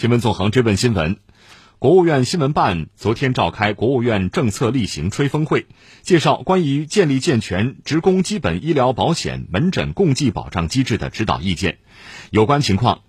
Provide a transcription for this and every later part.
新闻纵横追问新闻，国务院新闻办昨天召开国务院政策例行吹风会，介绍关于建立健全职工基本医疗保险门诊共济保障机制的指导意见。有关情况，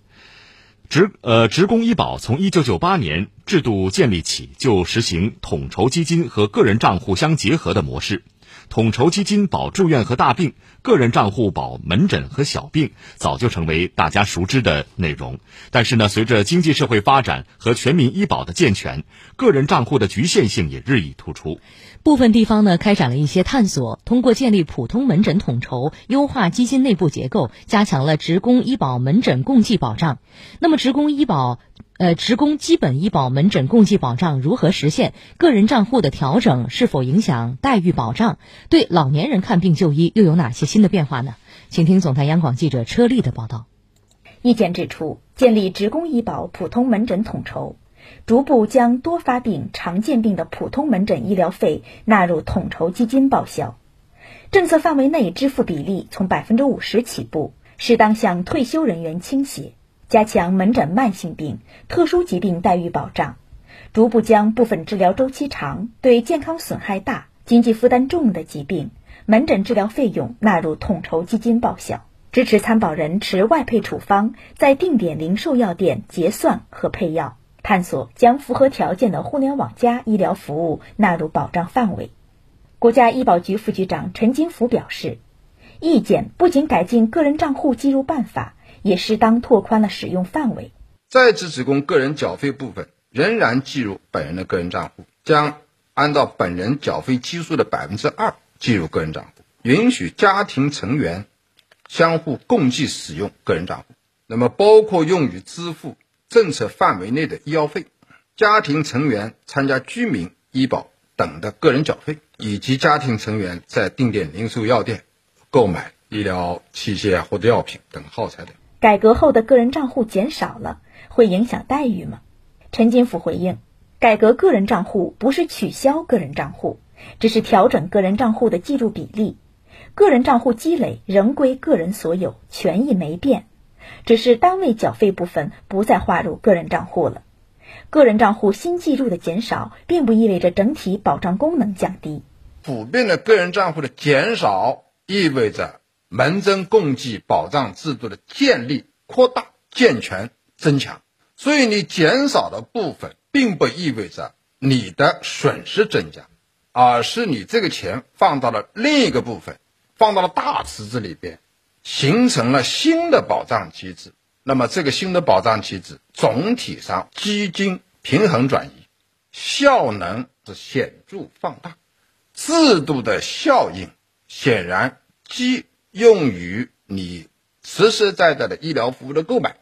职呃职工医保从一九九八年制度建立起就实行统筹基金和个人账户相结合的模式。统筹基金保住院和大病，个人账户保门诊和小病，早就成为大家熟知的内容。但是呢，随着经济社会发展和全民医保的健全，个人账户的局限性也日益突出。部分地方呢，开展了一些探索，通过建立普通门诊统筹、优化基金内部结构，加强了职工医保门诊共济保障。那么，职工医保。呃，职工基本医保门诊共济保障如何实现？个人账户的调整是否影响待遇保障？对老年人看病就医又有哪些新的变化呢？请听总台央广记者车丽的报道。意见指出，建立职工医保普通门诊统筹，逐步将多发病、常见病的普通门诊医疗费纳入统筹基金报销，政策范围内支付比例从百分之五十起步，适当向退休人员倾斜。加强门诊慢性病、特殊疾病待遇保障，逐步将部分治疗周期长、对健康损害大、经济负担重的疾病门诊治疗费用纳入统筹基金报销。支持参保人持外配处方在定点零售药店结算和配药。探索将符合条件的互联网加医疗服务纳入保障范围。国家医保局副局长陈金福表示，意见不仅改进个人账户计入办法。也适当拓宽了使用范围，在职职工个人缴费部分仍然计入本人的个人账户，将按照本人缴费基数的百分之二计入个人账户，允许家庭成员相互共计使用个人账户。那么，包括用于支付政策范围内的医药费、家庭成员参加居民医保等的个人缴费，以及家庭成员在定点零售药店购买医疗器械或者药品等耗材等。改革后的个人账户减少了，会影响待遇吗？陈金福回应：改革个人账户不是取消个人账户，只是调整个人账户的计入比例。个人账户积累仍归个人所有，权益没变，只是单位缴费部分不再划入个人账户了。个人账户新计入的减少，并不意味着整体保障功能降低。普遍的个人账户的减少，意味着。门诊共济保障制度的建立、扩大、健全、增强，所以你减少的部分，并不意味着你的损失增加，而是你这个钱放到了另一个部分，放到了大池子里边，形成了新的保障机制。那么这个新的保障机制总体上基金平衡转移，效能是显著放大，制度的效应显然基。用于你实实在在的医疗服务的购买，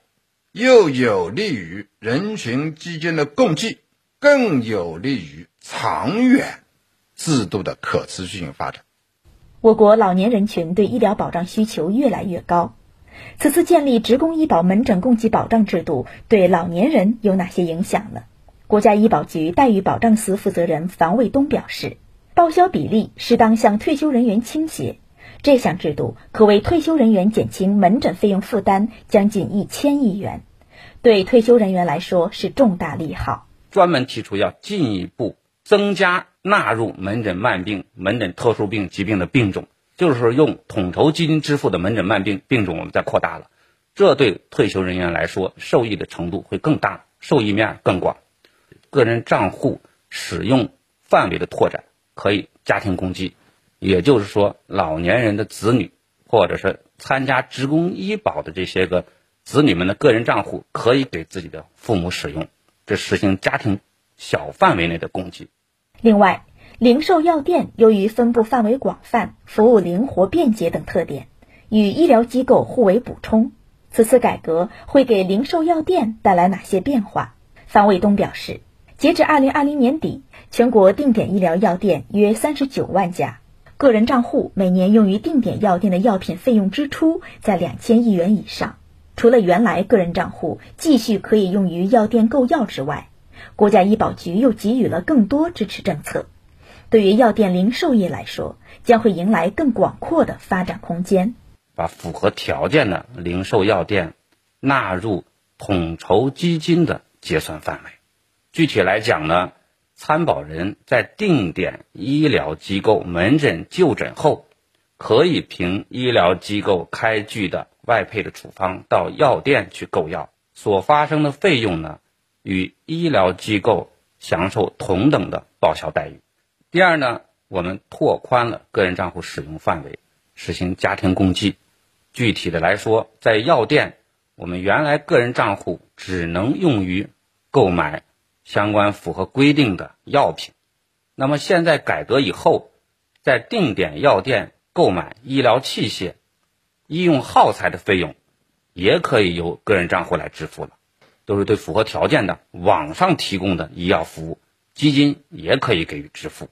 又有利于人群之间的共济，更有利于长远制度的可持续性发展。我国老年人群对医疗保障需求越来越高，此次建立职工医保门诊共济保障制度对老年人有哪些影响呢？国家医保局待遇保障司负责人樊卫东表示，报销比例适当向退休人员倾斜。这项制度可为退休人员减轻门诊费用负担将近一千亿元，对退休人员来说是重大利好。专门提出要进一步增加纳入门诊慢病、门诊特殊病疾病的病种，就是用统筹基金支付的门诊慢病病种我们再扩大了，这对退休人员来说受益的程度会更大，受益面更广。个人账户使用范围的拓展，可以家庭共济。也就是说，老年人的子女，或者是参加职工医保的这些个子女们的个人账户，可以给自己的父母使用，这实行家庭小范围内的共济。另外，零售药店由于分布范围广泛、服务灵活便捷等特点，与医疗机构互为补充。此次改革会给零售药店带来哪些变化？方卫东表示，截至二零二零年底，全国定点医疗药店约三十九万家。个人账户每年用于定点药店的药品费用支出在两千亿元以上。除了原来个人账户继续可以用于药店购药之外，国家医保局又给予了更多支持政策。对于药店零售业来说，将会迎来更广阔的发展空间。把符合条件的零售药店纳入统筹基金的结算范围。具体来讲呢，参保人在定点医疗机构门诊就诊后，可以凭医疗机构开具的外配的处方到药店去购药，所发生的费用呢，与医疗机构享受同等的报销待遇。第二呢，我们拓宽了个人账户使用范围，实行家庭共济。具体的来说，在药店，我们原来个人账户只能用于购买相关符合规定的药品，那么现在改革以后，在定点药店购买医疗器械、医用耗材的费用，也可以由个人账户来支付了，都是对符合条件的网上提供的医药服务，基金也可以给予支付。